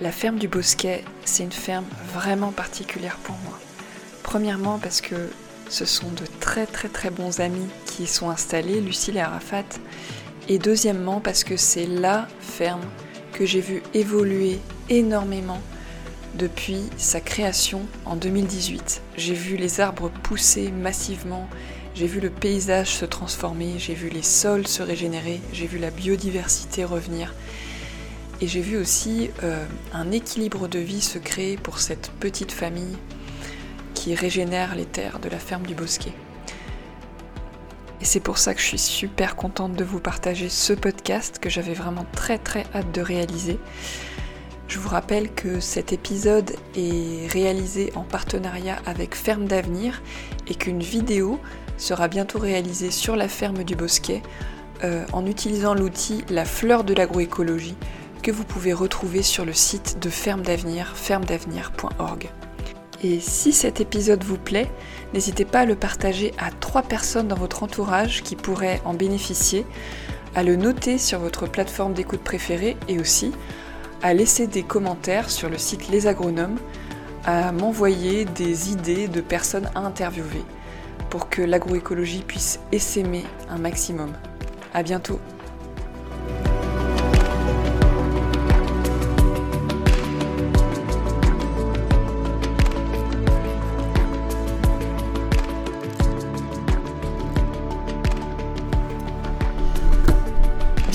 La ferme du Bosquet, c'est une ferme vraiment particulière pour moi. Premièrement parce que ce sont de très très très bons amis qui y sont installés, Lucille et Arafat. Et deuxièmement parce que c'est la ferme que j'ai vu évoluer énormément depuis sa création en 2018. J'ai vu les arbres pousser massivement, j'ai vu le paysage se transformer, j'ai vu les sols se régénérer, j'ai vu la biodiversité revenir. Et j'ai vu aussi euh, un équilibre de vie se créer pour cette petite famille qui régénère les terres de la ferme du Bosquet. Et c'est pour ça que je suis super contente de vous partager ce podcast que j'avais vraiment très très hâte de réaliser. Je vous rappelle que cet épisode est réalisé en partenariat avec Ferme d'Avenir et qu'une vidéo sera bientôt réalisée sur la ferme du Bosquet euh, en utilisant l'outil La fleur de l'agroécologie que vous pouvez retrouver sur le site de Ferme d'Avenir, fermedavenir.org. Et si cet épisode vous plaît, n'hésitez pas à le partager à trois personnes dans votre entourage qui pourraient en bénéficier, à le noter sur votre plateforme d'écoute préférée et aussi à laisser des commentaires sur le site Les Agronomes, à m'envoyer des idées de personnes à interviewer pour que l'agroécologie puisse essaimer un maximum. À bientôt!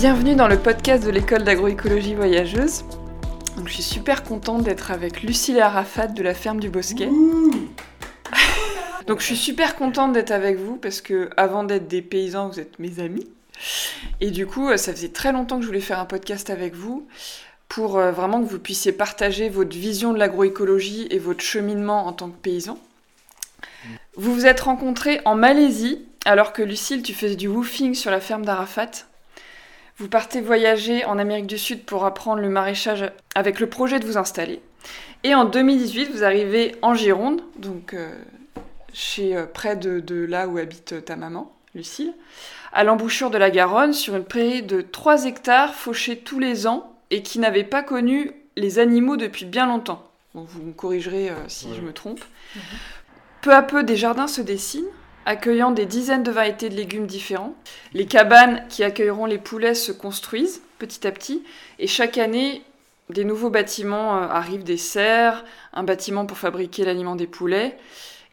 Bienvenue dans le podcast de l'école d'agroécologie voyageuse. Donc, je suis super contente d'être avec Lucille et Arafat de la ferme du Bosquet. Donc je suis super contente d'être avec vous parce que avant d'être des paysans, vous êtes mes amis. Et du coup, ça faisait très longtemps que je voulais faire un podcast avec vous pour euh, vraiment que vous puissiez partager votre vision de l'agroécologie et votre cheminement en tant que paysan. Vous vous êtes rencontrés en Malaisie alors que Lucille, tu faisais du woofing sur la ferme d'Arafat. Vous partez voyager en Amérique du Sud pour apprendre le maraîchage avec le projet de vous installer. Et en 2018, vous arrivez en Gironde, donc euh, chez euh, près de, là où habite euh, ta maman, Lucille, à l'embouchure de la Garonne, sur une prairie de 3 hectares fauchée tous les ans et qui n'avait pas connu les animaux depuis bien longtemps. vous me corrigerez si je me trompe. Mhm. Peu à peu, des jardins se dessinent accueillant des dizaines de variétés de légumes différents. Les cabanes qui accueilleront les poulets se construisent petit à petit et chaque année, des nouveaux bâtiments euh, arrivent, des serres, un bâtiment pour fabriquer l'aliment des poulets.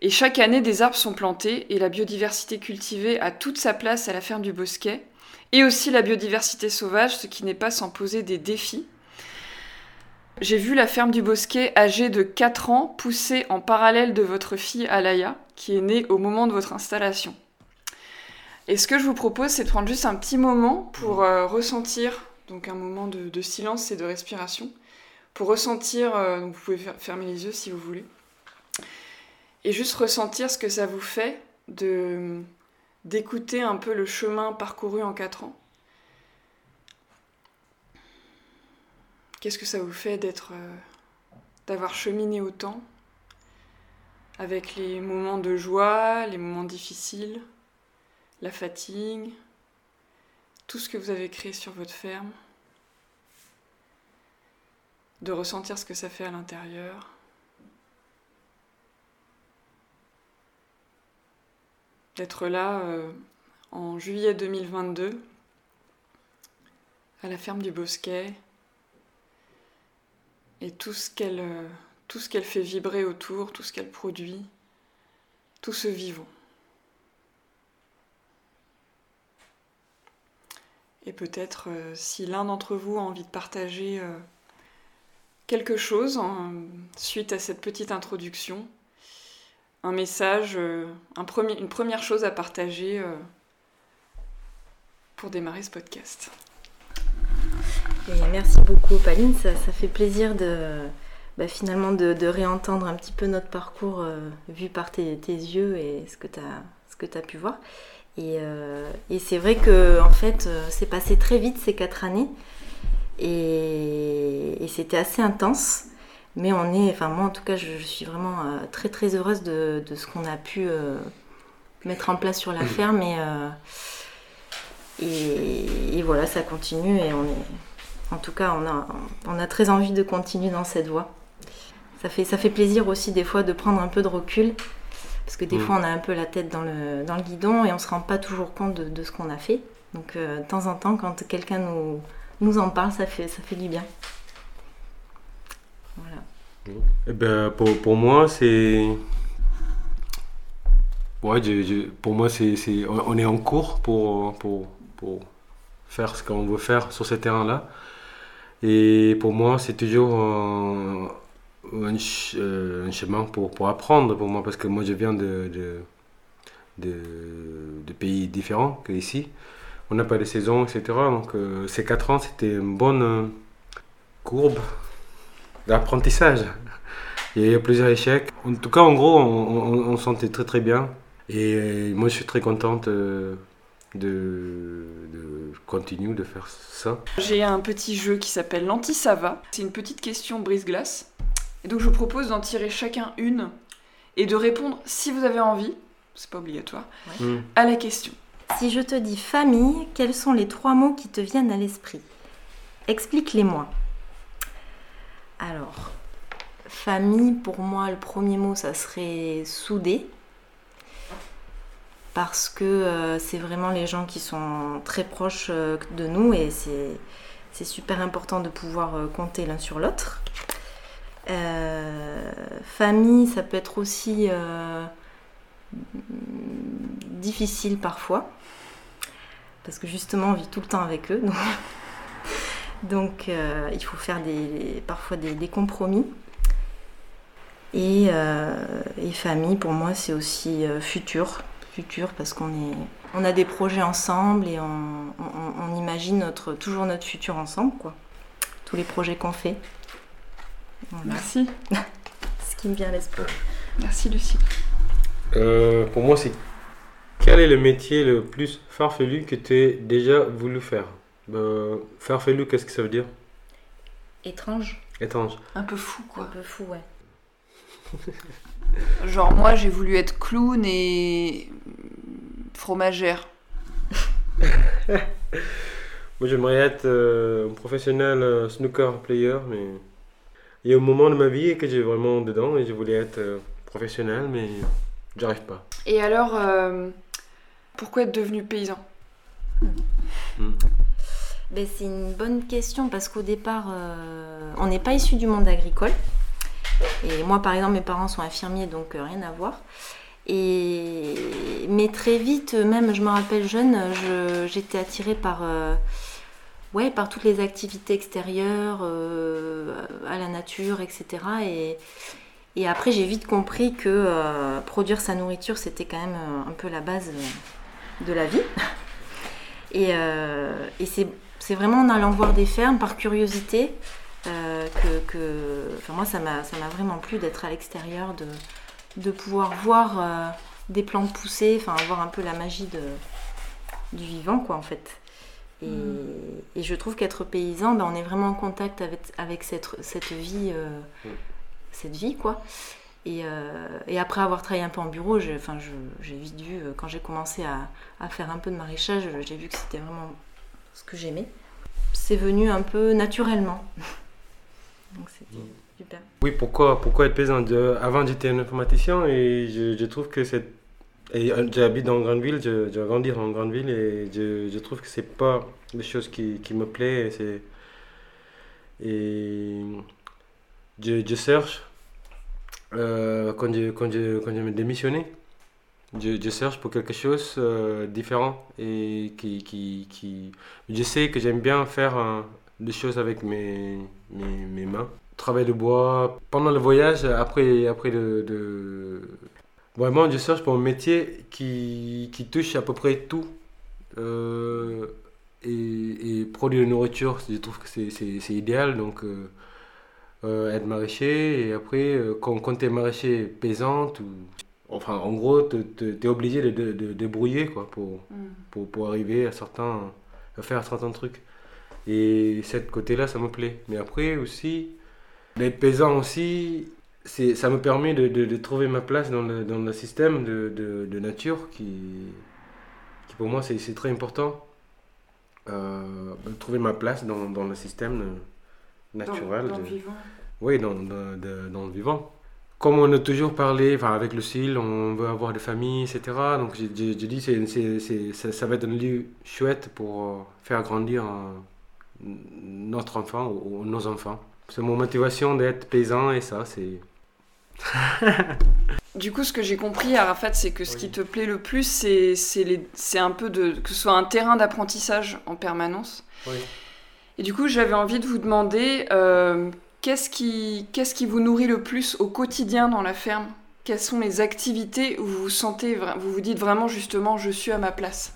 Et chaque année, des arbres sont plantés et la biodiversité cultivée a toute sa place à la ferme du Bosquet. Et aussi la biodiversité sauvage, ce qui n'est pas sans poser des défis. J'ai vu la ferme du Bosquet âgée de 4 ans pousser en parallèle de votre fille Alaya qui est né au moment de votre installation. Et ce que je vous propose, c'est de prendre juste un petit moment pour euh, ressentir, donc un moment de, silence et de respiration, pour ressentir, euh, donc vous pouvez fermer les yeux si vous voulez, et juste ressentir ce que ça vous fait de d'écouter un peu le chemin parcouru en quatre ans. Qu'est-ce que ça vous fait d'être, euh, d'avoir cheminé autant avec les moments de joie, les moments difficiles, la fatigue, tout ce que vous avez créé sur votre ferme, de ressentir ce que ça fait à l'intérieur. D'être là euh, en juillet 2022 à la ferme du Bosquet et tout ce qu'elle euh, tout ce qu'elle fait vibrer autour, tout ce qu'elle produit, tout ce vivant. Et peut-être euh, si l'un d'entre vous a envie de partager euh, quelque chose suite à cette petite introduction, un message, euh, une première chose à partager pour démarrer ce podcast. merci beaucoup Pauline, ça fait plaisir de, bah, finalement de, réentendre un petit peu notre parcours euh, vu par tes, yeux et ce que tu as, pu voir. Et, euh, et c'est vrai que en fait, euh, c'est passé très vite ces quatre années et, c'était assez intense. Mais on est, enfin moi en tout cas, je, suis vraiment très très heureuse de, ce qu'on a pu mettre en place sur la ferme et, et, et, voilà, ça continue et on est, En tout cas, on a, on a très envie de continuer dans cette voie. Ça fait, ça fait plaisir aussi des fois de prendre un peu de recul, parce que des Mm. fois on a un peu la tête dans le, dans le guidon et on se rend pas toujours compte de, de ce qu'on a fait. Donc euh, de temps en temps, quand quelqu'un nous, nous en parle, ça fait, ça fait du bien. Voilà. Eh ben, pour, pour moi, c'est. Ouais, je- je- pour moi, c'est, c'est- on est en cours pour, pour, pour faire ce qu'on veut faire sur ce terrain-là. Et pour moi, c'est toujours euh, un chemin pour, pour apprendre pour moi, parce que moi, je viens de, de, de, pays différents qu'ici. On n'a pas de saison, etc. Donc, euh, ces quatre ans, c'était une bonne euh, courbe d'apprentissage. Il y a eu plusieurs échecs. En tout cas, en gros, on, on, on se sentait très très bien. Et moi, je suis très contente de, de continuer de faire ça. J'ai un petit jeu qui s'appelle l'anti-sava. C'est une petite question brise-glace. Et donc je vous propose d'en tirer chacun une et de répondre si vous avez envie, c'est pas obligatoire, Mm. à la question. Si je te dis famille, quels sont les trois mots qui te viennent à l'esprit? Explique-les-moi. Alors, famille, pour moi, le premier mot, ça serait soudé. Parce que euh, c'est vraiment les gens qui sont très proches euh, de nous et c'est c'est super important de pouvoir euh, compter l'un sur l'autre. Euh, famille, ça peut être aussi euh, difficile parfois, parce que justement on vit tout le temps avec eux, donc, euh, il faut faire des, parfois des, compromis. Et, famille, pour moi, c'est aussi futur, futur parce qu'on est, on a des projets ensemble et on, imagine toujours notre futur ensemble, quoi. Tous les projets qu'on fait. Voilà. Merci. Ce qui me vient à l'esprit. Merci Lucie. Euh, pour moi, c'est quel est le métier le plus farfelu que tu as déjà voulu faire? Euh, Farfelu, qu'est-ce que ça veut dire? Étrange, Étrange. Un peu fou un quoi. peu fou, ouais. Genre moi j'ai voulu être clown et fromagère. Moi, j'aimerais être euh, un professionnel euh, snooker player, mais il y a un moment de ma vie que j'ai vraiment dedans et je voulais être euh, professionnel, mais j'arrive pas. Et alors, euh, pourquoi être devenu paysan? Ben, c'est une bonne question parce qu'au départ, euh, on n'est pas issu du monde agricole. Et moi, par exemple, mes parents sont infirmiers, donc euh, rien à voir. Et... Mais très vite, même, je me rappelle jeune, je- j'étais attirée par, euh, ouais, par toutes les activités extérieures, euh, à la nature, etc. Et, après, j'ai vite compris que euh, produire sa nourriture, c'était quand même euh, un peu la base de la vie. Et, c'est vraiment en allant voir des fermes par curiosité que, enfin, moi ça m'a vraiment plu d'être à l'extérieur de, pouvoir voir des plantes pousser enfin voir un peu la magie du vivant quoi en fait et, et je trouve qu'être paysan ben, on est vraiment en contact avec, avec cette, cette vie euh, Mm. cette vie quoi et, euh, et après avoir travaillé un peu en bureau j'ai enfin, je- j'ai vite vu euh, quand j'ai commencé à, à faire un peu de maraîchage j'ai vu que c'était vraiment ce que j'aimais c'est venu un peu naturellement. Donc c'était super. Oui, pourquoi, pourquoi être paysan? De- Avant, j'étais un informaticien et je, je trouve que c'est. Et, euh, J'habite dans une grande ville, je, je grandis dans une grande ville et je, trouve que c'est pas des choses qui, me plaît. Et, je, cherche, euh, quand, je, quand, je, quand je me démissionné, je, cherche pour quelque chose euh, différent et qui, qui, qui... Je sais que j'aime bien faire des choses avec mes, mes, mains. Travail de bois. Pendant le voyage, après, après de, de- Vraiment, je cherche pour un métier qui, qui touche à peu près tout. Euh, et, et produire de nourriture, je trouve que c'est, idéal. Donc, euh, euh, être maraîcher. Et après, quand, quand tu es maraîcher paysante, ou, enfin, en gros, tu es obligé de, de, de débrouiller quoi, pour, pour, pour arriver à, certains, à faire certains trucs. Et cette côté-là, ça me plaît. Mais après aussi, les paysans aussi, ça me permet de, de, de trouver ma place dans le, dans le système de, de, nature qui, qui pour moi, c'est, c'est très important. euh, trouver ma place dans, dans le système naturel. Dans, le vivant. Oui, dans, dans, le vivant. Comme on a toujours parlé, enfin, avec le CIL, on veut avoir des familles, etc. Donc j'ai dit c'est ça, ça va être un lieu chouette pour euh, faire grandir notre enfant ou, ou nos enfants. C'est mon motivation d'être paysan et ça, c'est... Du coup, ce que j'ai compris, Arafat, c'est que ce Oui. qui te plaît le plus, c'est c'est les- c'est un peu de que ce soit un terrain d'apprentissage en permanence. Oui. Et du coup, j'avais envie de vous demander euh, qu'est-ce qui qu'est-ce qui vous nourrit le plus au quotidien dans la ferme? Quelles sont les activités où vous vous sentez, vous vous dites vraiment justement, je suis à ma place?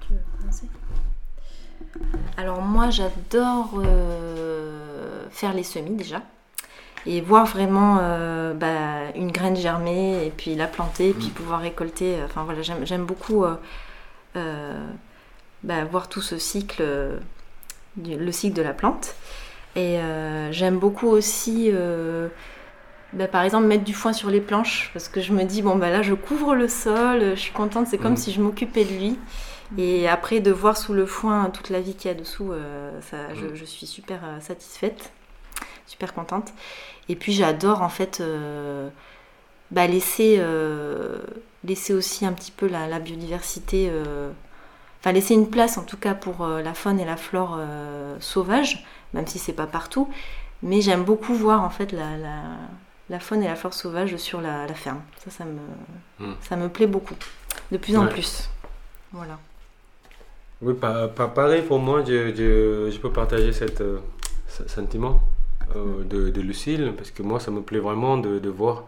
Tu veux commencer? Alors moi j'adore euh, faire les semis déjà et voir vraiment euh, bah, une graine germer et puis la planter et puis pouvoir récolter. Enfin voilà j'aime beaucoup euh, euh, bah, voir tout ce cycle, euh, du- le cycle de la plante. Et euh, j'aime beaucoup aussi euh, bah, par exemple mettre du foin sur les planches parce que je me dis bon bah là je couvre le sol, je suis contente, c'est comme Mhm. si je m'occupais de lui. Et après, de voir sous le foin toute la vie qu'il y a dessous, euh, ça, je, Mm. je suis super euh, satisfaite, super contente. Et puis, j'adore en fait euh, bah, laisser, euh, laisser aussi un petit peu la, la biodiversité, euh, enfin laisser une place en tout cas pour euh, la faune et la flore euh, sauvage, même si c'est pas partout. Mais j'aime beaucoup voir en fait la, la, la faune et la flore sauvage sur la, la ferme. Ça, ça me, Mm. ça me plaît beaucoup, de plus en Ouais. plus. Voilà. Oui, pas, pas pareil pour moi, je, je, je peux partager cet euh, ce sentiment euh, de, Lucille, parce que moi, ça me plaît vraiment de, voir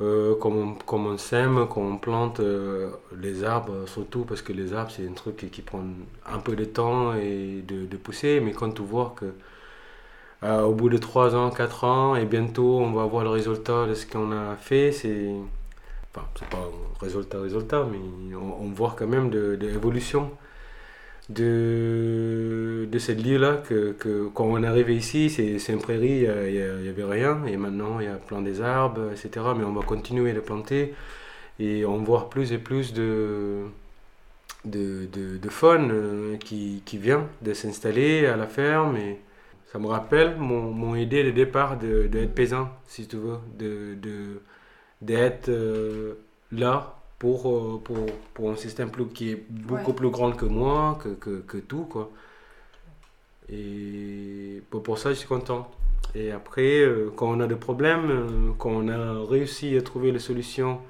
euh, comment, on- sème, comment on plante euh, les arbres, surtout parce que les arbres, c'est un truc qui, prend un peu de temps et de, pousser, mais quand tu vois que au bout de 3 ans, 4 ans, et bientôt on va voir le résultat de ce qu'on a fait, c'est... Enfin, c'est pas résultat, résultat, mais on, voit quand même de l'évolution de, de cette lieu-là que, que quand on arrivé ici, c'est une prairie, il n'y avait rien, et maintenant il y a plein des arbres, etc. Mais on va continuer de planter, et on voit plus et plus de, de, de, faune euh, qui, qui vient de s'installer à la ferme, et ça me rappelle mon, idée de départ de, de paysan, si tu veux, de, de, d'être euh, là pour, euh, pour, pour un système plus, qui est beaucoup Ouais. plus grand que moi, que, que, que tout, quoi. Et pour, pour ça, je suis content. Et après, euh, quand on a des problèmes, euh, quand on a réussi à trouver les solutions,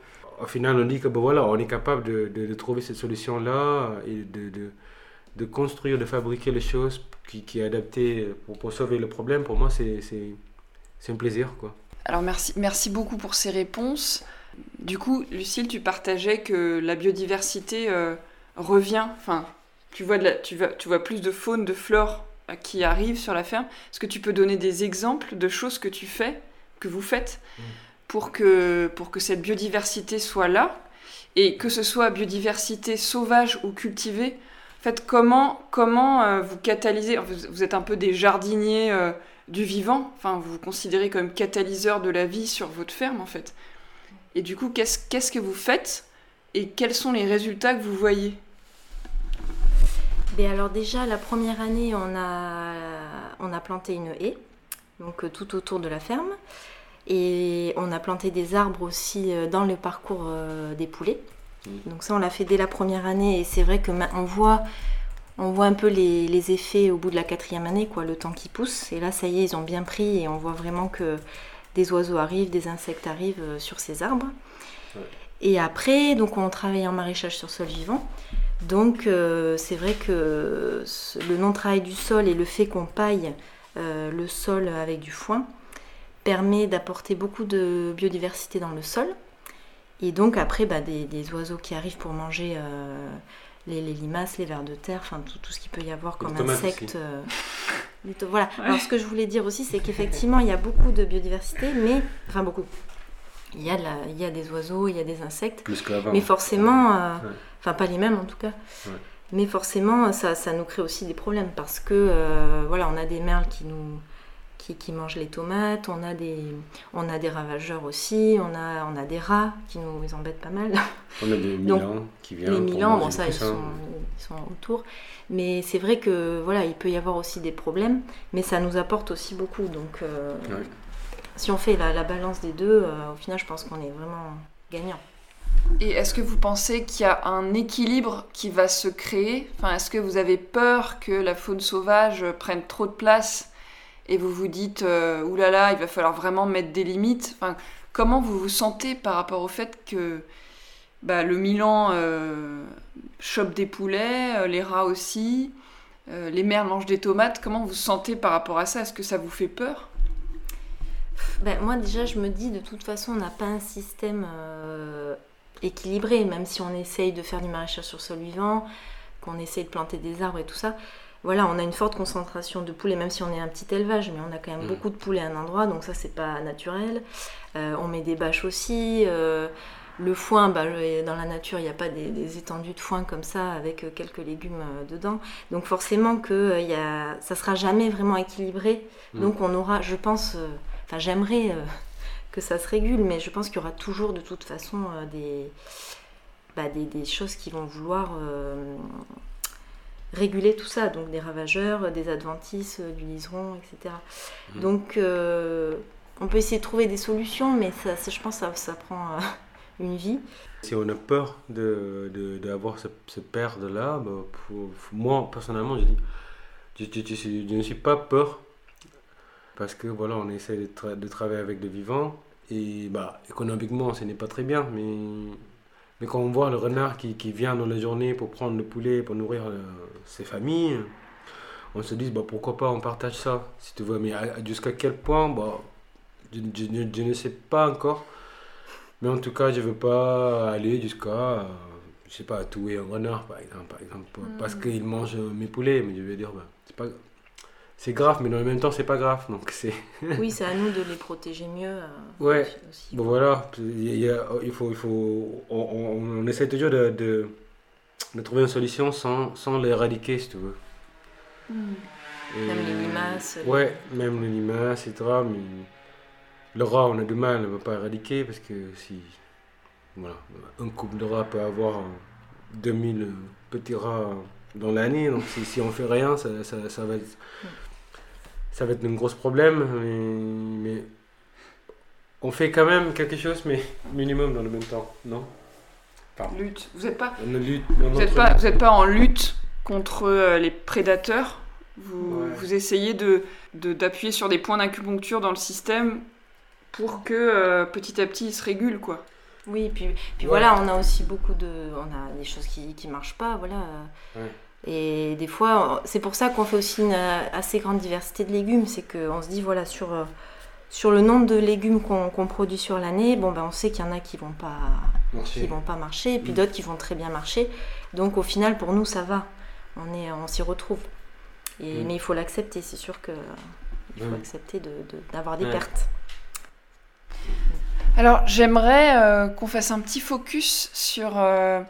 au final, on dit que ben voilà, on est capable de, de, de trouver cette solution-là et de, de, de construire, de fabriquer les choses qui, qui est adaptées pour, pour sauver le problème. Pour moi, c'est un plaisir, quoi. Alors merci, merci beaucoup pour ces réponses. Du coup, Lucille, tu partageais que la biodiversité euh, revient. Enfin, tu vois, de la- tu, vois, tu vois plus de faune, de flore euh, qui arrivent sur la ferme. Est-ce que tu peux donner des exemples de choses que tu fais, que vous faites, Mm. pour que, pour que cette biodiversité soit là? Et que ce soit biodiversité sauvage ou cultivée En fait, comment, comment euh, vous catalysez vous, vous êtes un peu des jardiniers euh, du vivant? Enfin, vous vous considérez comme catalyseur de la vie sur votre ferme, en fait. Et du coup, qu'est-ce que vous faites et quels sont les résultats que vous voyez? Ben alors déjà, la première année, on a, on a planté une haie, donc euh, tout autour de la ferme. Et on a planté des arbres aussi euh, dans le parcours euh, des poulets. Donc ça, on l'a fait dès la première année. Et c'est vrai que on voit, on voit un peu les, les effets au bout de la quatrième année, quoi, le temps qui pousse. Et là, ça y est, ils ont bien pris et on voit vraiment que des oiseaux arrivent, des insectes arrivent euh, sur ces arbres. Ouais. Et après, donc on travaille en maraîchage sur sol vivant. Donc euh, c'est vrai que le non-travail du sol et le fait qu'on paille euh, le sol avec du foin permet d'apporter beaucoup de biodiversité dans le sol. Et donc après, bah, des, des oiseaux qui arrivent pour manger euh, les, les limaces, les vers de terre, enfin tout, tout ce qu'il peut y avoir comme insectes. Voilà. Ouais. Alors ce que je voulais dire aussi, c'est qu'effectivement, il y a beaucoup de biodiversité, mais enfin beaucoup. Il y, a de la- il y a des oiseaux, il y a des insectes. Plus qu'avant. Mais forcément, euh, Ouais. enfin pas les mêmes en tout cas, Ouais. mais forcément ça, ça nous crée aussi des problèmes parce que euh, voilà, on a des merles qui nous qui, qui mangent les tomates, on a des on a des ravageurs aussi, on a on a des rats qui nous embêtent pas mal. On a des Donc, Milans qui viennent. les Milans, bon ça ils sont, ils sont autour. Mais c'est vrai que voilà, il peut y avoir aussi des problèmes, mais ça nous apporte aussi beaucoup. Donc, si on fait la, balance des deux, au final, je pense qu'on est vraiment gagnant. Et est-ce que vous pensez qu'il y a un équilibre qui va se créer? Enfin, Est-ce que vous avez peur que la faune sauvage prenne trop de place et vous vous dites euh, oulala, il va falloir vraiment mettre des limites. Enfin, Comment vous vous sentez par rapport au fait que bah, le Milan euh, chope des poulets, euh, les rats aussi, les mères mangent des tomates? Comment vous vous sentez par rapport à ça? Est-ce que ça vous fait peur? Ben, Moi déjà je me dis de toute façon on n'a pas un système équilibré, même si on essaye de faire du maraîchage sur sol vivant, qu'on essaye de planter des arbres et tout ça. Voilà, on a une forte concentration de poulets, même si on est un petit élevage, mais on a quand même mm. beaucoup de poulets à un endroit, donc ça c'est pas naturel. Euh, on met des bâches aussi. Euh, le foin, bah, dans la nature, il n'y a pas des, étendues de foin comme ça avec euh, quelques légumes dedans. Donc forcément que y a, ça sera jamais vraiment équilibré. Mm. Donc on aura, je pense, enfin j'aimerais que ça se régule, mais je pense qu'il y aura toujours de toute façon des, bah, des, des, choses qui vont vouloir réguler tout ça, donc des ravageurs, des adventices, euh, du liseron, etc. Mmh. Donc on peut essayer de trouver des solutions, mais ça, je pense que ça, ça prend une vie. Si on a peur d'avoir de, de, ce, ce père-là, bah, moi personnellement, je dis, je, je, ne suis pas peur parce que voilà, on essaie de, de, travailler avec des vivants et bah, économiquement, ce n'est pas très bien, mais, mais quand on voit le renard qui, qui vient dans la journée pour prendre le poulet, pour nourrir euh, ses familles, on se dit bah, pourquoi pas on partage ça, si tu veux. Mais jusqu'à quel point, bah, je, je, ne sais pas encore. Mais en tout cas, je ne veux pas aller jusqu'à, euh, je sais pas, tuer un renard, par exemple, par exemple parce qu'il mange mes poulets. Mais je veux dire, bah, c'est pas c'est grave, mais dans le même temps, c'est pas grave. Donc c'est. oui, c'est à nous de les protéger mieux. Euh, ouais. bon voilà, il, faut, il faut, on, essaie toujours de, de, trouver une solution sans, sans l'éradiquer, si tu veux. Hmm. même les limaces. Ouais, même les limaces, etc. Mais le rat, on a du mal, on ne va pas éradiquer parce que si, voilà, un couple de rats peut avoir 2000 petits rats dans l'année, donc si, si on fait rien, ça, ça, ça va être. Hmm ça va être un gros problème, mais, on fait quand même quelque chose, mais minimum dans le même temps, non? Lutte. Vous n'êtes pas, lutte, vous êtes pas, vous êtes pas en lutte contre euh, les prédateurs? Vous, vous essayez de, d'appuyer sur des points d'acupuncture dans le système pour que euh, petit à petit il se régule, quoi. Oui, puis, puis voilà, on a aussi beaucoup de, on a des choses qui qui marchent pas, voilà. Et des fois, c'est pour ça qu'on fait aussi une assez grande diversité de légumes. C'est qu'on se dit, voilà, sur, euh, sur le nombre de légumes qu'on produit sur l'année, bon, ben, on sait qu'il y en a qui vont pas, qui vont pas marcher, et puis mm. d'autres qui vont très bien marcher. Donc au final, pour nous, ça va. On, est, on s'y retrouve. Et, mm. Mais il faut l'accepter. C'est sûr qu'il faut mm. accepter d'avoir de, des pertes. Alors j'aimerais euh, qu'on fasse un petit focus sur, euh,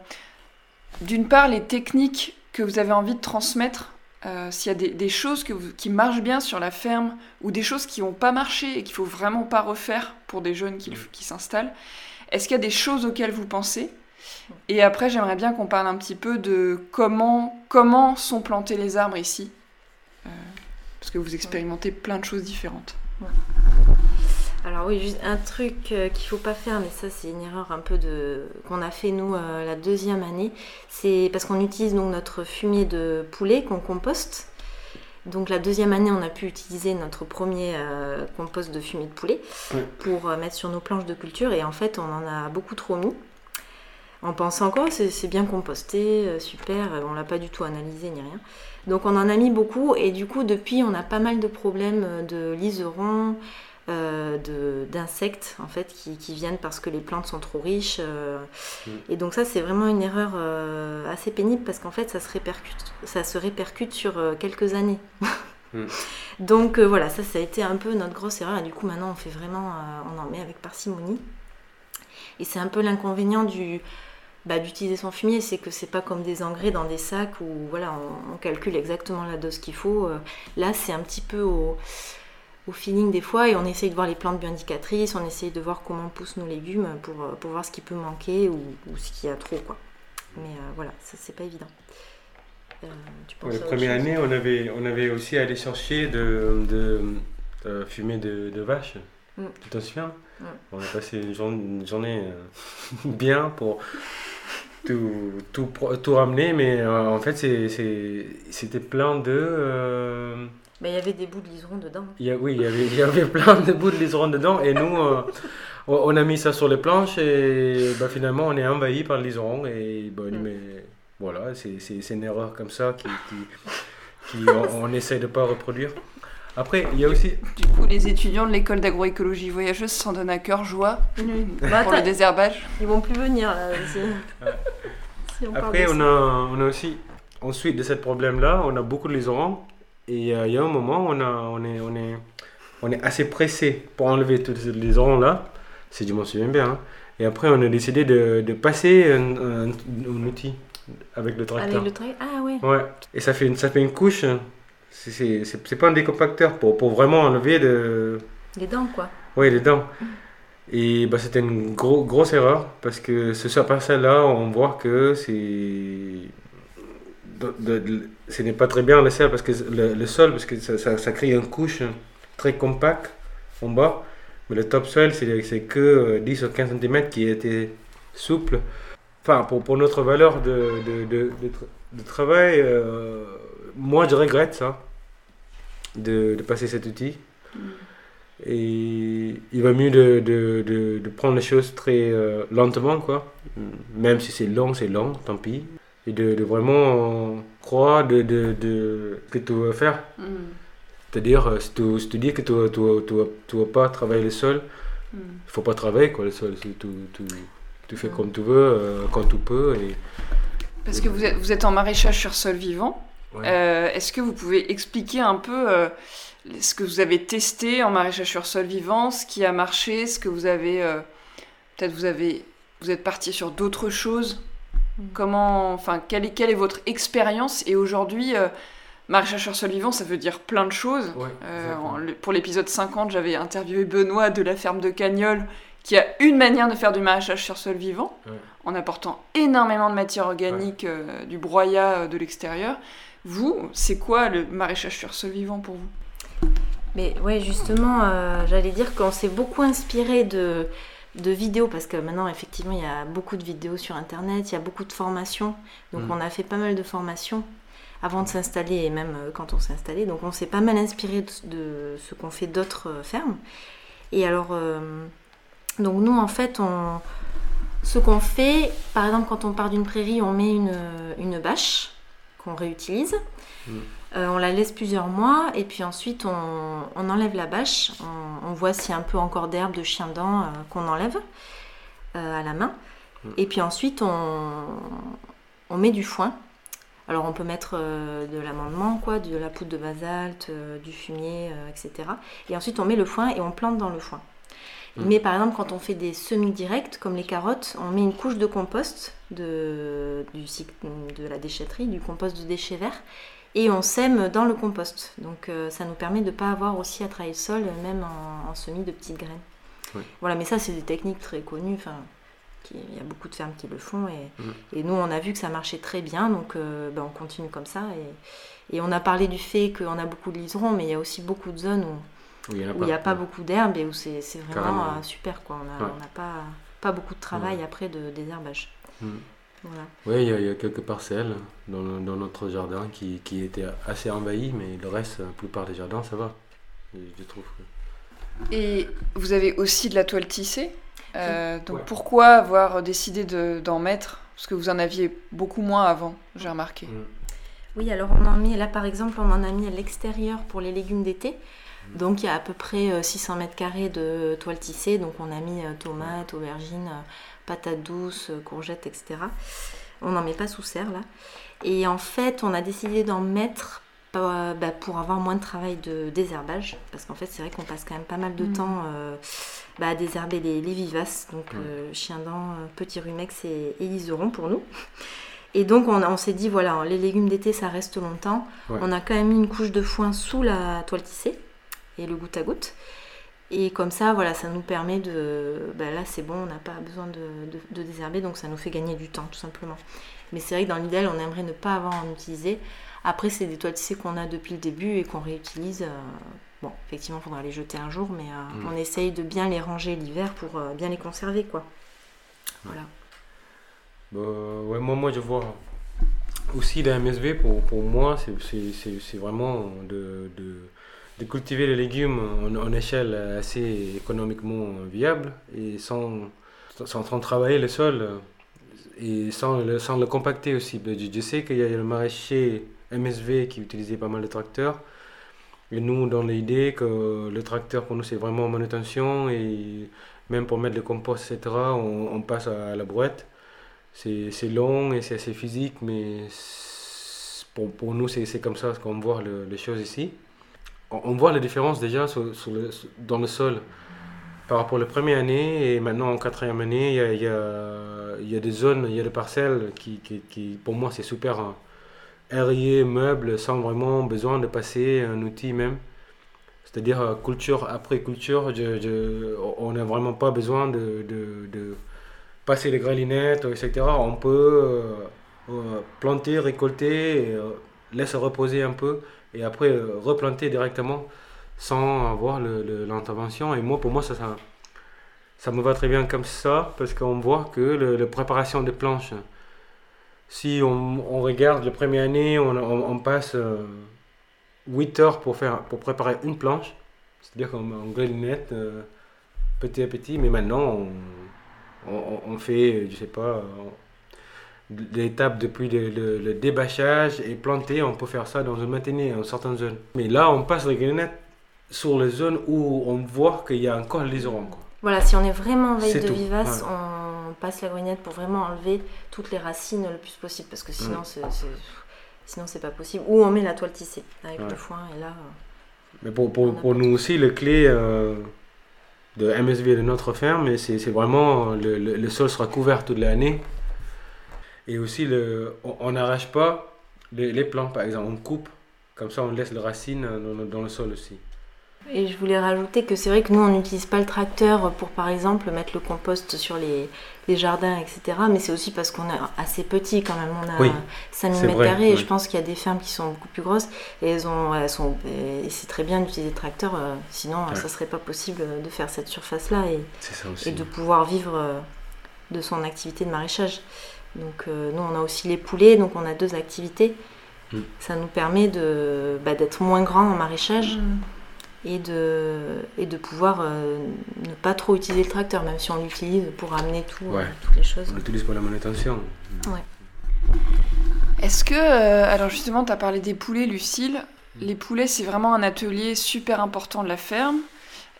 d'une part, les techniques que vous avez envie de transmettre euh, S'il y a des, choses que qui marchent bien sur la ferme ou des choses qui n'ont pas marché et qu'il faut vraiment pas refaire pour des jeunes qui, qui s'installent, est-ce qu'il y a des choses auxquelles vous pensez? Et après, j'aimerais bien qu'on parle un petit peu de comment, comment sont plantés les arbres ici, euh, parce que vous expérimentez plein de choses différentes. Alors oui, juste un truc euh, qu'il faut pas faire, mais ça c'est une erreur un peu de qu'on a fait nous euh, la deuxième année, c'est parce qu'on utilise donc notre fumier de poulet qu'on composte. Donc la deuxième année, on a pu utiliser notre premier euh, compost de fumier de poulet pour mettre sur nos planches de culture et en fait on en a beaucoup trop mis. En pensant encore c'est bien composté, super, on l'a pas du tout analysé ni rien. Donc on en a mis beaucoup et du coup depuis on a pas mal de problèmes de liserons, euh, d'insectes en fait qui, viennent parce que les plantes sont trop riches. Euh. Mm. Et donc ça c'est vraiment une erreur euh, assez pénible parce qu'en fait ça se répercute, ça se répercute sur quelques années. Mm. Donc voilà, ça ça a été un peu notre grosse erreur et du coup maintenant on fait vraiment, on en met avec parcimonie. Et c'est un peu l'inconvénient du, bah, d'utiliser son fumier, c'est que c'est pas comme des engrais dans des sacs où voilà, on, on calcule exactement la dose qu'il faut. Là, c'est un petit peu au, au feeling des fois et on essaye de voir les plantes bioindicatrices, on essaye de voir comment poussent nos légumes pour, pour voir ce qui peut manquer ou, ce qu'il y a trop quoi. Mais euh, voilà, ça c'est pas évident. Euh, tu la première année, on avait, on avait aussi allé chercher de, de, euh, fumée de, de vache. Mm. Tu t'en souviens Mm. On a passé une, jour- une journée euh, bien pour tout, tout, ramener, mais euh, en fait, c'était plein de. Bah, Il y avait des bouts de liseron dedans. il y a- oui, il y, avait, il y avait plein de bouts de liseron dedans, et nous, euh, on a mis ça sur les planches, et bah, finalement, on est envahi par le liseron, et bah, Mm. mais voilà, c'est c'est- c'est une erreur comme ça qui, qui, qui- on, on essaie de pas reproduire. Après, il y a aussi. Du coup, les étudiants de l'école d'agroécologie voyageuse s'en donnent à cœur joie Bah, pour le désherbage. ils vont plus venir là. si- si on parle Après, on a, on a aussi, ensuite de ce problème-là, on a beaucoup de liserons, et euh, il y a un moment, on, a, on, est, on, est, on est assez pressé pour enlever tous ces liserons-là, si je m'en souviens bien. hein. Et après, on a décidé de, de passer un, un- un outil avec le tracteur. Avec le trait Ah ouais. Ouais, et ça fait une, ça fait une couche. hein. C'est- pas un décompacteur pour, pour vraiment enlever de, Les dents quoi. ouais, les dents. Et bah, c'était une gros, grosse erreur parce que ce sur parcelle-là, on voit que c'est. De- de- de- ce n'est pas très bien le sol parce que, le, le sol, parce que ça, ça, ça crée une couche très compacte en bas. Mais le topsoil, c'est que euh, 10 ou 15 cm qui était souple. Enfin, pour, pour notre valeur de, de, de, de tra- de travail, euh, moi je regrette ça, de, de passer cet outil. Et il va mieux de, de, de, de prendre les choses très euh, lentement, quoi. Même si c'est long, c'est long, tant pis. Et de, de vraiment croire de, de, de ce que tu veux faire. Mm. C'est-à-dire, euh, si tu, si tu dis que tu ne tu, tu, tu vas pas travailler le sol, Mm. il faut pas travailler quoi, le sol. Tu, fais Mm. comme tu veux, euh, quand tu peux. Et, Parce que vous êtes, vous êtes en maraîchage sur sol vivant. ouais. Euh, Est-ce que vous pouvez expliquer un peu euh, ce que vous avez testé en maraîchage sur sol vivant, ce qui a marché, ce que vous avez euh, peut-être vous avez vous êtes parti sur d'autres choses? Mm. Comment, enfin, quelle est, quelle est votre expérience Et aujourd'hui, euh, maraîchage sur sol vivant, ça veut dire plein de choses. Ouais, Euh, en- pour l'épisode 50, j'avais interviewé Benoît de la ferme de Cagnol, qui a une manière de faire du maraîchage sur sol vivant, Ouais. en apportant énormément de matière organique, euh, du broyat euh, de l'extérieur. Vous, c'est quoi le maraîchage sur sol vivant pour vous? Mais ouais, justement, euh, j'allais dire qu'on s'est beaucoup inspiré de, de vidéos parce que maintenant, effectivement, il y a beaucoup de vidéos sur Internet, il y a beaucoup de formations. Donc, Mm. on a fait pas mal de formations avant de s'installer et même euh, quand on s'est installé. Donc, on s'est pas mal inspiré de, de ce qu'ont fait d'autres euh, fermes. Et alors, euh, donc nous, en fait, on, ce qu'on fait, par exemple, quand on part d'une prairie, on met une, une bâche qu'on réutilise. Mm. Euh, on la laisse plusieurs mois et puis ensuite on, on enlève la bâche. On, on voit s'il y a un peu encore d'herbe, de chien dent euh, qu'on enlève euh, à la main. Mm. Et puis ensuite on, on met du foin. Alors on peut mettre de l'amendement, quoi, de la poudre de basalte, du fumier, etc. Et ensuite on met le foin et on plante dans le foin. Mm. Mais par exemple quand on fait des semis directs comme les carottes, on met une couche de compost de, du, de la déchetterie, du compost de déchets verts et on sème dans le compost. Donc euh, ça nous permet de ne pas avoir aussi à travailler le sol, même en, en semis de petites graines. Oui. Voilà, mais ça c'est des techniques très connues. Enfin, il y a beaucoup de fermes qui le font et, Mhm. et nous on a vu que ça marchait très bien, donc euh, ben, on continue comme ça. Et, et on a parlé du fait qu'on a beaucoup de liserons, mais il y a aussi beaucoup de zones où Où il n'y a où pas beaucoup d'herbe et où c'est vraiment Carrément. euh, super. Quoi. On n'a Ouais. pas, pas beaucoup de travail après de désherbage. Mm. Voilà. Oui, il y, a- il y a quelques parcelles dans, notre jardin qui, qui étaient assez envahies, mais le reste, la plupart des jardins, ça va. Je, je trouve. que- Et vous avez aussi de la toile tissée. Euh, donc Ouais. pourquoi avoir décidé de- d'en mettre? Parce que vous en aviez beaucoup moins avant, j'ai remarqué. Mm. Oui, alors on en met, là par exemple, on en a mis à l'extérieur pour les légumes d'été. Donc il y a à peu près euh, 600 mètres carrés de toile tissée. Donc on a mis euh, tomates, aubergines, euh, patates douces, courgettes, etc. On n'en met pas sous serre là. Et en fait, on a décidé d'en mettre euh, bah, pour avoir moins de travail de désherbage. Parce qu'en fait, c'est vrai qu'on passe quand même pas mal de Mhm. temps euh, bah, à désherber les, les vivaces. Donc Ouais. euh, chien dent, petit rumex et, et liseron pour nous. Et donc on, a- on s'est dit, voilà, les légumes d'été, ça reste longtemps. Ouais. On a quand même mis une couche de foin sous la toile tissée et le goutte à goutte. Et comme ça, voilà, ça nous permet de... bah là, c'est bon, on n'a pas besoin de, de- de désherber, donc ça nous fait gagner du temps, tout simplement. Mais c'est vrai que dans l'idéal, on aimerait ne pas avoir à en utiliser. Après, c'est des toiles tissées qu'on a depuis le début et qu'on réutilise. euh, bon, effectivement, il faudra les jeter un jour, mais euh, Mm. on essaye de bien les ranger l'hiver pour euh, bien les conserver, quoi. Voilà. Bah, ouais, moi, moi, je vois aussi la MSV, pour, pour moi, c'est vraiment de, de, de cultiver les légumes en, échelle assez économiquement viable et sans, sans, travailler le sol et sans le, sans le compacter aussi. Ben, Je, je sais qu'il y a le maraîcher MSV qui utilisait pas mal de tracteurs. Et nous, dans l'idée que le tracteur pour nous c'est vraiment manutention et même pour mettre le compost, etc., on, passe à la brouette. C'est long et c'est assez physique, mais pour, pour nous, c'est comme ça qu'on voit le- les choses ici. On, voit la différence déjà dans le sol par rapport à la première année et maintenant en quatrième année, il y a, des zones, il y a des parcelles qui, qui, pour moi, c'est super hein, meuble, sans vraiment besoin de passer un outil même. C'est-à-dire euh, culture après culture, on n'a vraiment pas besoin de, passer les gralinettes, etc. On peut euh, euh, planter, récolter, laisser reposer un peu et après euh, replanter directement sans avoir l'intervention. Et moi, pour moi, ça, ça, me va très bien comme ça parce qu'on voit que la préparation des planches, si on, regarde la première année, on, passe 8 heures pour, faire, pour préparer une planche, c'est-à-dire qu'on on grélinette euh, petit à petit, mais maintenant on, fait, je sais pas, l'étape depuis le, le- le débâchage et planter, on peut faire ça dans une matinée, en certaines zones. Mais là, on passe les grélinettes sur les zones où on voit qu'il y a encore les quoi. Voilà, si on est vraiment en veille de tout, vivace, ouais. on passe la grenette pour vraiment enlever toutes les racines le plus possible, parce que sinon, c'est, sinon c'est pas possible. Ou on met la toile tissée avec Ouais. le foin, et là, euh, Mais pour, pour, pour nous aussi, le clé euh, de MSV de notre ferme, c'est c'est vraiment le, le, le sol sera couvert toute l'année. Et aussi, le, on n'arrache pas les, les plants, par exemple, on coupe. Comme ça, on laisse les racines dans, le- dans le sol aussi. Et je voulais rajouter que c'est vrai que nous, on n'utilise pas le tracteur pour, par exemple, mettre le compost sur les, les jardins, etc. Mais c'est aussi parce qu'on est assez petit quand même. On a Oui, 5000 c'est mètres vrai, carrés et oui. je pense qu'il y a des fermes qui sont beaucoup plus grosses. Et, elles ont, elles sont, et c'est très bien d'utiliser le tracteur, euh, sinon Ouais. ça serait pas possible de faire cette surface-là et de pouvoir vivre euh, de son activité de maraîchage. Donc euh, nous, on a aussi les poulets, donc on a deux activités. Mm. Ça nous permet de, bah, d'être moins grand en maraîchage et de, et de pouvoir euh, ne pas trop utiliser le tracteur, même si on l'utilise pour amener tout, euh, Ouais. toutes les choses. On l'utilise pour la manutention. Est-ce que, euh, alors justement, tu as parlé des poulets, Lucille. Les poulets, c'est vraiment un atelier super important de la ferme.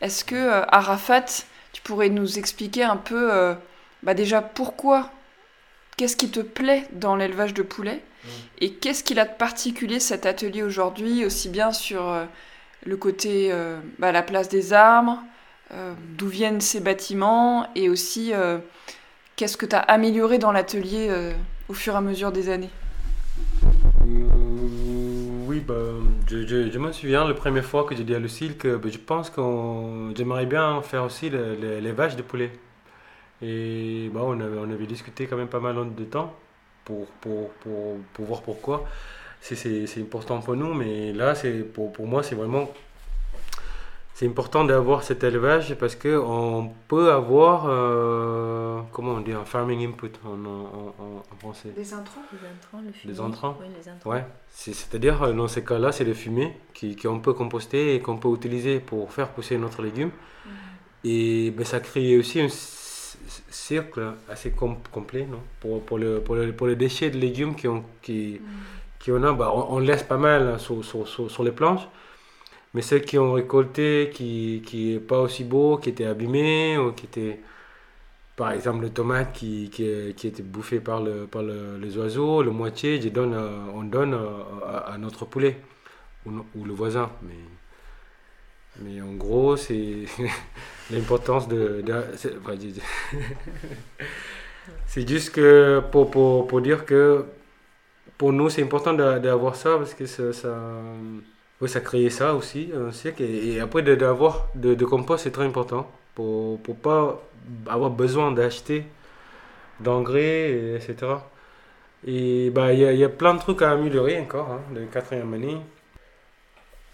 Est-ce que, euh, Arafat, tu pourrais nous expliquer un peu, euh, bah déjà, pourquoi, qu'est-ce qui te plaît dans l'élevage de poulets et qu'est-ce qu'il a de particulier cet atelier aujourd'hui, aussi bien sur euh, le côté, euh, bah, la place des arbres, euh, d'où viennent ces bâtiments et aussi euh, qu'est-ce que tu as amélioré dans l'atelier euh, au fur et à mesure des années? Oui, bah, je, je, je me souviens la première fois que j'ai dit à Lucille que bah, je pense qu'on j'aimerais bien faire aussi vaches de poulet. Et bah, on, avait, on avait discuté quand même pas mal de temps pour, pour, pour, pour voir pourquoi. C'est- important pour nous, mais là, pour, pour moi, c'est vraiment c'est important d'avoir cet élevage parce qu'on peut avoir, euh, comment on dit, un farming input en, en, français. Des intrants Les intrants, le fumier. Les intrants Oui, les intrants. Ouais, c'est- c'est-à-dire euh, dans ces cas-là, c'est le fumier qui- qu'on peut composter et qu'on peut utiliser pour faire pousser notre légume. Et ben, ça crée aussi un c- cercle assez com- complet non? Pour, pour, le, pour, le, pour les déchets de légumes qui ont, qui, qui on a, bah, on, on laisse pas mal hein, sur, sur, sur, sur les planches. Mais ceux qui ont récolté, qui qui est pas aussi beau, qui étaient abîmés, ou qui étaient, par exemple, le tomate qui, qui, qui était bouffé par, le, par le- les oiseaux, le moitié, je donne, euh, on donne euh, à, à notre poulet ou, le voisin. Mais, mais en gros, c'est l'importance de. de- c'est juste que pour, pour, pour dire que pour nous, c'est important d'a- d'avoir ça parce que ça. ça oui, ça crée ça aussi, un siècle. Et, et après, d'avoir de, de compost, c'est très important pour ne pas avoir besoin d'acheter d'engrais, et etc. Et bah, il y, a, y a plein de trucs à améliorer encore, hein, de quatrième année.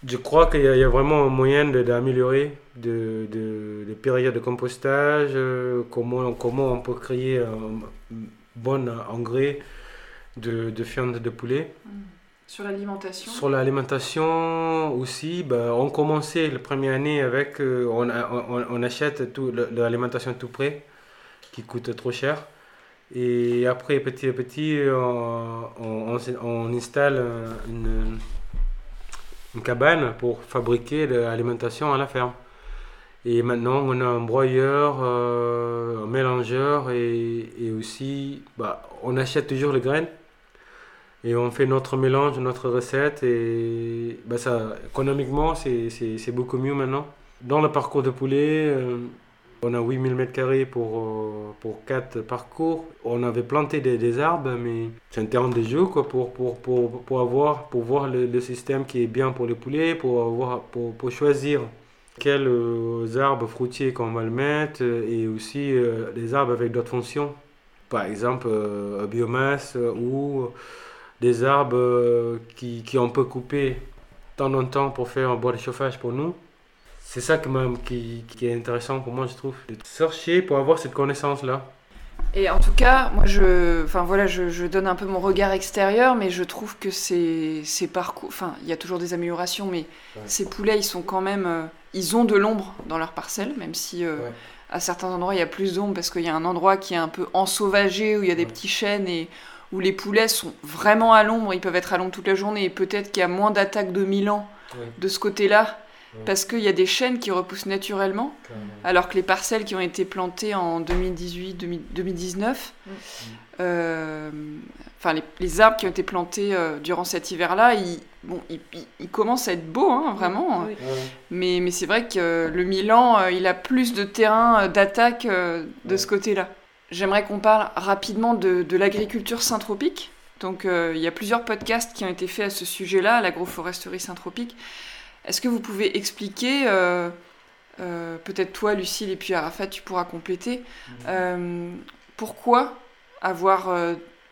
Je crois qu'il y, a vraiment un moyen d'améliorer de, de, de, périodes de compostage, euh, comment, comment on peut créer un bon engrais de, de viande de poulet. Mm. Sur l'alimentation Sur l'alimentation aussi, bah, on commençait la première année avec, euh, on, on, on, achète tout, l'alimentation tout près, qui coûte trop cher. Et après, petit à petit, on, on installe une, une, cabane pour fabriquer l'alimentation à la ferme. Et maintenant, on a un broyeur, euh, un mélangeur et, aussi, bah, on achète toujours les graines et on fait notre mélange, notre recette et bah ça, économiquement c'est beaucoup mieux maintenant. Dans le parcours de poulet, euh, on a 8000 m2 pour, euh, pour 4 parcours. On avait planté des, des arbres, mais c'est un terrain de jeu quoi, pour, pour, pour, pour, avoir, pour voir le, système qui est bien pour les poulets, pour, avoir, pour, pour choisir quels euh, arbres fruitiers qu'on va le mettre et aussi des arbres avec d'autres fonctions. Par exemple, biomasse ou des arbres euh, qui, qui on peut couper de temps en temps pour faire un bois de chauffage pour nous. C'est ça qui, qui, est intéressant pour moi, je trouve, de chercher pour avoir cette connaissance-là. Et en tout cas, moi, je, enfin voilà, je, je, donne un peu mon regard extérieur, mais je trouve que ces, ces parcours, enfin, il y a toujours des améliorations, mais ouais. ces poulets, ils sont quand même, euh, ils ont de l'ombre dans leur parcelle, même si euh, ouais. à certains endroits il y a plus d'ombre parce qu'il y a un endroit qui est un peu ensauvagé où il y a des ouais. petits chênes et où les poulets sont vraiment à l'ombre, ils peuvent être à l'ombre toute la journée, et peut-être qu'il y a moins d'attaques de Milan de ce côté-là. Parce qu'il y a des chênes qui repoussent naturellement, alors que les parcelles qui ont été plantées en 2018-2019, mmh. euh, enfin les, les, arbres qui ont été plantés euh, durant cet hiver-là, ils, bon, ils, ils, commencent à être beaux, hein, vraiment, oui. mais, mais c'est vrai que le Milan, euh, il a plus de terrain d'attaque euh, de ce côté-là. J'aimerais qu'on parle rapidement de, de l'agriculture syntropique. Donc, euh, il y a plusieurs podcasts qui ont été faits à ce sujet-là, l'agroforesterie syntropique. Est-ce que vous pouvez expliquer, euh, euh, peut-être toi, Lucille, et puis Arafat, tu pourras compléter, mmh. pourquoi avoir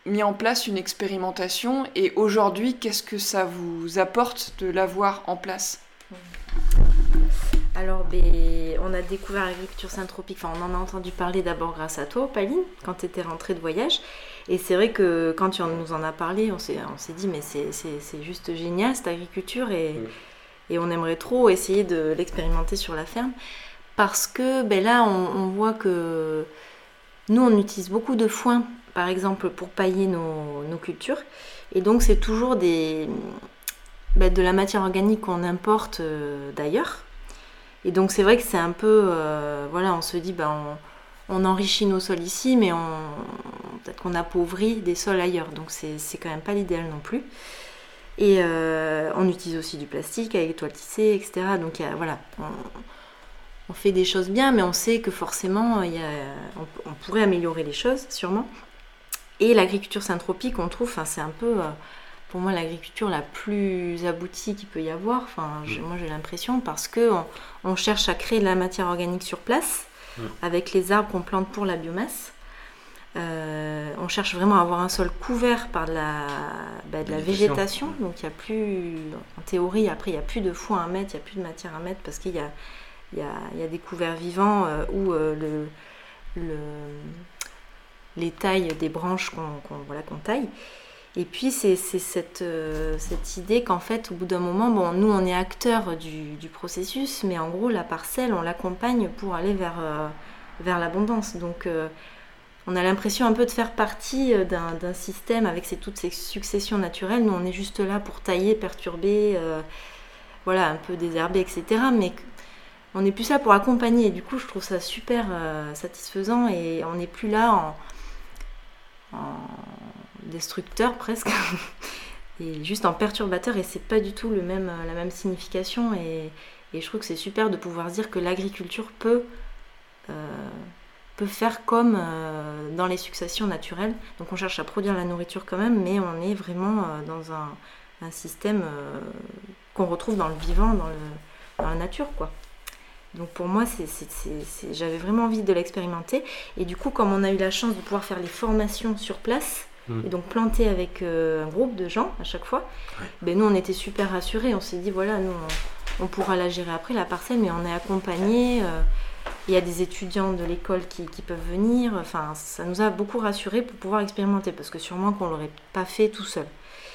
mis en place une expérimentation et aujourd'hui, qu'est-ce que ça vous apporte de l'avoir en place? Alors, ben, on a découvert l'agriculture syntropique, enfin, on en a entendu parler d'abord grâce à toi, Pauline, quand tu étais rentrée de voyage. Et c'est vrai que quand tu nous en as parlé, on s'est dit, mais c'est juste génial cette agriculture et, oui. Et, on aimerait trop essayer de l'expérimenter sur la ferme. Parce que ben là, on, voit que nous, on utilise beaucoup de foin, par exemple, pour pailler nos, cultures. Et donc, c'est toujours ben, de la matière organique qu'on importe euh, d'ailleurs et donc c'est vrai que c'est un peu, euh, voilà, on se dit, ben, on, enrichit nos sols ici, mais peut-être qu'on appauvrit des sols ailleurs. Donc c'est quand même pas l'idéal non plus. Et euh, on utilise aussi du plastique avec les toiles tissées, etc. Donc y a, voilà, on, on, fait des choses bien, mais on sait que forcément, y a, on, on pourrait améliorer les choses, sûrement. Et l'agriculture syntropique, on trouve, c'est un peu... Euh, pour moi l'agriculture la plus aboutie qu'il peut y avoir. Enfin, je, moi j'ai l'impression parce que on, on, cherche à créer de la matière organique sur place mmh. avec les arbres qu'on plante pour la biomasse. Euh, on cherche vraiment à avoir un sol couvert par de la, bah, de la végétation. Donc il n'y a plus, en théorie, après il n'y a plus de foin à mettre, il n'y a plus de matière à mettre parce qu'il y a, il y, a, il y a des couverts vivants euh, où euh, le, le, les tailles des branches qu'on qu voilà, qu'on taille. Et puis, c'est cette, euh, cette idée qu'en fait, au bout d'un moment, bon, nous, on est acteurs du, du, processus, mais en gros, la parcelle, on l'accompagne pour aller vers, vers l'abondance. Donc, on a l'impression un peu de faire partie euh, d'un système avec toutes ces successions naturelles. Nous, on est juste là pour tailler, perturber, euh, voilà, un peu désherber, etc. Mais on est plus là pour accompagner. Et du coup, je trouve ça super euh, satisfaisant et on n'est plus là en, destructeur presque et juste en perturbateur et c'est pas du tout la même signification et, je trouve que c'est super de pouvoir dire que l'agriculture peut, peut faire comme euh, dans les successions naturelles donc on cherche à produire la nourriture quand même mais on est vraiment euh, dans un, un système euh, qu'on retrouve dans le vivant dans, le, dans la nature quoi donc pour moi, j'avais vraiment envie de l'expérimenter. Et du coup, comme on a eu la chance de pouvoir faire les formations sur place, Mm. Et donc planter avec euh, un groupe de gens à chaque fois, ben, nous on était super rassurés. On s'est dit voilà, nous on, on pourra la gérer après la parcelle, mais on est accompagnés. euh, il y a des étudiants de l'école qui, qui peuvent venir. Enfin, ça nous a beaucoup rassurés pour pouvoir expérimenter parce que sûrement qu'on l'aurait pas fait tout seul.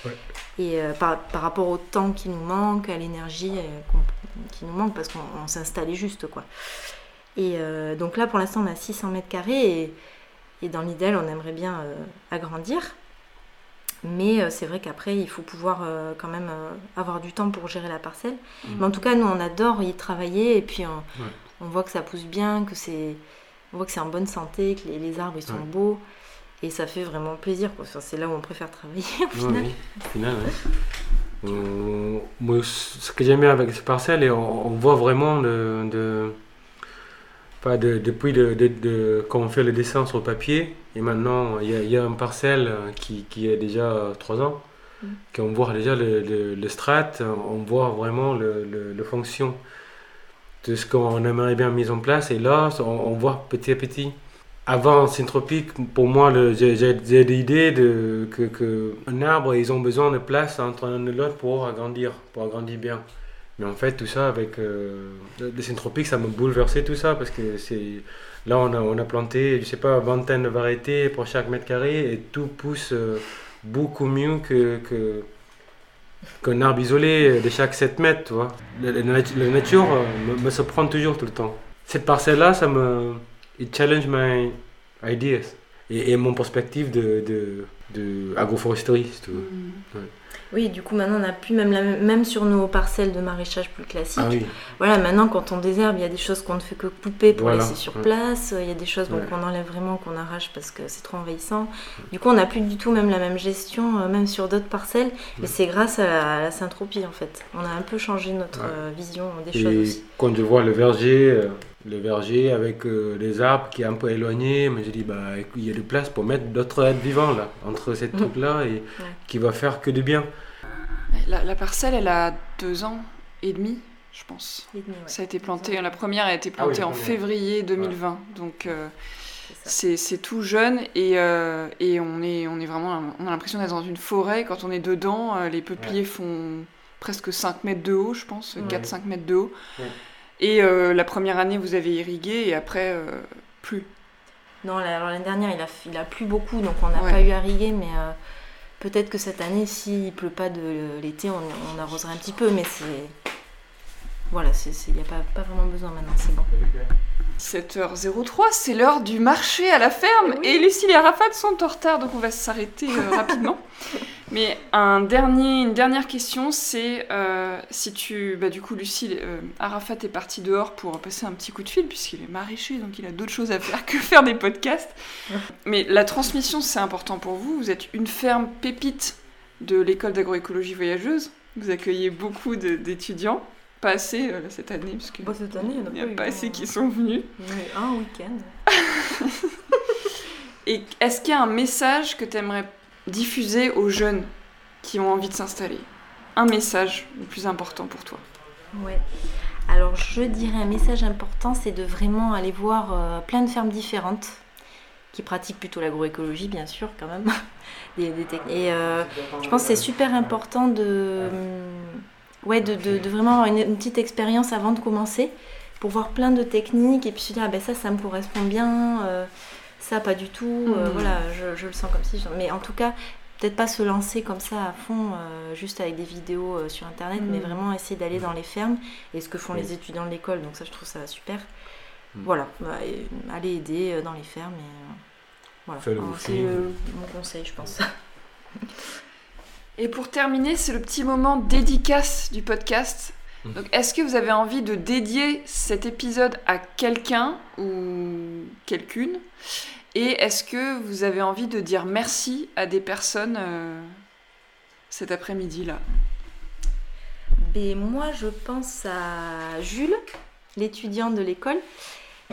Ouais. Et euh, par, par rapport au temps qui nous manque, à l'énergie euh, qui nous manque parce qu'on on s'installait juste quoi. Et euh, donc là pour l'instant on a 600 mètres carrés et, et dans l'idéal on aimerait bien agrandir. Mais c'est vrai qu'après il faut pouvoir euh, quand même euh, avoir du temps pour gérer la parcelle. Mhm. Mais en tout cas nous on adore y travailler et puis on, Ouais. On voit que ça pousse bien, que c'est on voit que c'est en bonne santé, que les, les arbres ils sont Ouais. beaux et ça fait vraiment plaisir quoi. Enfin, c'est là où on préfère travailler au final. oui, au final, ouais. Euh, moi, ce que j'aime bien avec ces parcelles, et on, on voit vraiment de, de- pas de- depuis de, de- quand on fait le dessin sur le papier, et maintenant il y a, il y a une parcelle qui, qui a déjà 3 ans, Mm. qu'on voit déjà le, le, le strat, on voit vraiment le, le fonction ce qu'on aimerait bien mis en place, et là on, voit petit à petit. Avant Syntropique, pour moi, j'ai l'idée de, que, arbre, ils ont besoin de place entre un et l'autre pour agrandir, pour agrandir bien. Mais en fait, tout ça avec euh, le Syntropique, ça m'a bouleversé tout ça parce que c'est là, on a, on a planté, je sais pas, vingtaine de variétés pour chaque mètre carré et tout pousse euh, beaucoup mieux que qu'un arbre isolé de chaque 7 mètres, tu vois. La, la nat- la nature euh, me, me surprend toujours tout le temps. Cette parcelle-là, ça me... It challenge my ideas et, et mon perspective de, de, de agroforesterie, si tu veux. Mm. Oui, du coup maintenant on a plus même la- même sur nos parcelles de maraîchage plus classiques. Ah oui, Voilà, maintenant quand on désherbe, il y a des choses qu'on ne fait que couper pour Voilà, laisser sur ouais. place. Il y a des choses Ouais. qu'on enlève vraiment, qu'on arrache parce que c'est trop envahissant. Du coup, on n'a plus du tout même la même gestion, euh, même sur d'autres parcelles. Et Ouais. c'est grâce à la, à la syntropie en fait. On a un peu changé notre Ouais. euh, vision des choses aussi. Quand je vois le verger, euh, le verger avec euh, les arbres qui est un peu éloigné, mais je dis bah écoute, il y a de place pour mettre d'autres êtres vivants là, entre ces Mhm. trucs là et qui va faire que du bien. La, la parcelle, elle a deux ans et demi, je pense. Demi, ouais. Ça a été planté, la première a été Ah oui, plantée la en première. février 2020. Donc euh, C'est tout jeune et, euh, et on, est, on est vraiment, on a l'impression d'être dans une forêt. Quand on est dedans, les peupliers font presque 5 mètres de haut, je pense, Ouais. 4-5 mètres de haut. Ouais. Et euh, la première année, vous avez irrigué et après, euh, plus. Non, alors l'année dernière, il a, il a plu beaucoup, donc on n'a Ouais. pas eu à riguer, mais euh, peut-être que cette année, s'il pleut pas de l'été, on, on arrosera un petit peu, mais c'est. Voilà, il n'y a pas, pas vraiment besoin maintenant, c'est bon. 7h03, c'est l'heure du marché à la ferme Oui. et Lucie et Arafat sont en retard, donc on va s'arrêter rapidement. Mais un dernier, une dernière question, c'est euh, si tu... Bah, du coup, Lucie, euh, Arafat est parti dehors pour passer un petit coup de fil, puisqu'il est maraîcher, donc il a d'autres choses à faire que faire des podcasts. Mais la transmission, c'est important pour vous. Vous êtes une ferme pépite de l'école d'agroécologie voyageuse. Vous accueillez beaucoup d'étudiants. Pas assez euh, cette année, parce que... Bon, cette année, il y en a n'y pas pas hein. assez qui sont venus. Eu un week-end. Et est-ce qu'il y a un message que tu aimerais diffuser aux jeunes qui ont envie de s'installer Un message le plus important pour toi Ouais. Alors je dirais un message important, c'est de vraiment aller voir euh, plein de fermes différentes qui pratiquent plutôt l'agroécologie, bien sûr, quand même. Et euh, je pense que c'est super important de, hum, ouais, de, vraiment avoir une, une petite expérience avant de commencer pour voir plein de techniques et puis se dire ah ben ça, ça me correspond bien, euh, ça pas du tout. euh, Mhm. voilà, je, je le sens comme si. Mais en tout cas, peut-être pas se lancer comme ça à fond, euh, juste avec des vidéos euh, sur internet, mais Mhm. vraiment essayer d'aller dans les fermes et ce que font Oui. les étudiants de l'école. Donc ça, je trouve ça super. Mhm. Voilà, bah, aller aider dans les fermes. Et, euh, voilà, c'est mon conseil, je pense. Et pour terminer, c'est le petit moment dédicace du podcast. Donc, est-ce que vous avez envie de dédier cet épisode à quelqu'un ou quelqu'une? Et est-ce que vous avez envie de dire merci à des personnes euh, cet après-midi-là? Et moi, je pense à Jules, l'étudiant de l'école,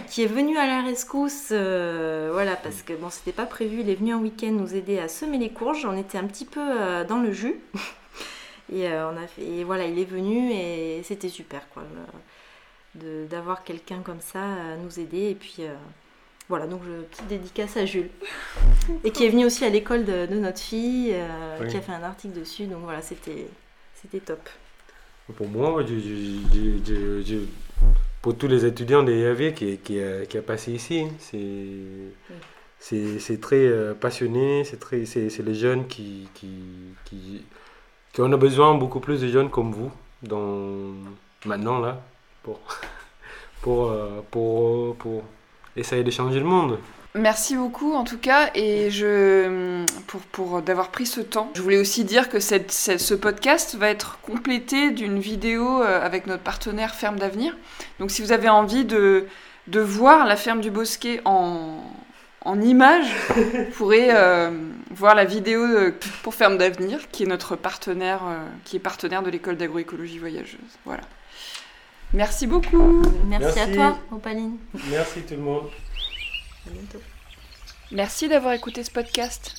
qui est venu à la rescousse, euh, voilà, parce que bon, c'était pas prévu. Il est venu en week-end nous aider à semer les courges. On était un petit peu euh, dans le jus. Et, voilà, il est venu et c'était super, quoi, d'avoir quelqu'un comme ça à nous aider. Et puis, voilà, donc je, petite dédicace à Jules. Et qui est venu aussi à l'école de, de notre fille, euh, Oui. qui a fait un article dessus. Donc voilà, c'était c'était top. Pour moi, je- je- pour tous les étudiants des IAV qui, qui, a, qui a passé ici, c'est c'est c'est très euh, passionné, c'est très c'est c'est les jeunes qui, qui, qui, qui on a besoin beaucoup plus de jeunes comme vous dans maintenant là pour pour euh, pour, pour essayer de changer le monde. Merci beaucoup en tout cas et je pour, pour d'avoir pris ce temps. Je voulais aussi dire que cette, cette- ce podcast va être complété d'une vidéo euh, avec notre partenaire Ferme d'Avenir. Donc si vous avez envie de, de voir la ferme du Bosquet en, en images, vous pourrez euh, voir la vidéo euh, pour Ferme d'Avenir qui est notre partenaire euh, qui est partenaire de l'école d'agroécologie voyageuse. Voilà. Merci beaucoup. Merci, Merci. à toi, Opaline. Merci tout le monde. À bientôt. Merci d'avoir écouté ce podcast.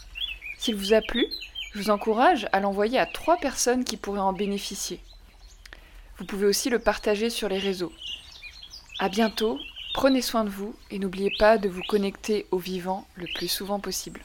S'il vous a plu, je vous encourage à l'envoyer à trois personnes qui pourraient en bénéficier. Vous pouvez aussi le partager sur les réseaux. À bientôt, prenez soin de vous et n'oubliez pas de vous connecter au vivant le plus souvent possible.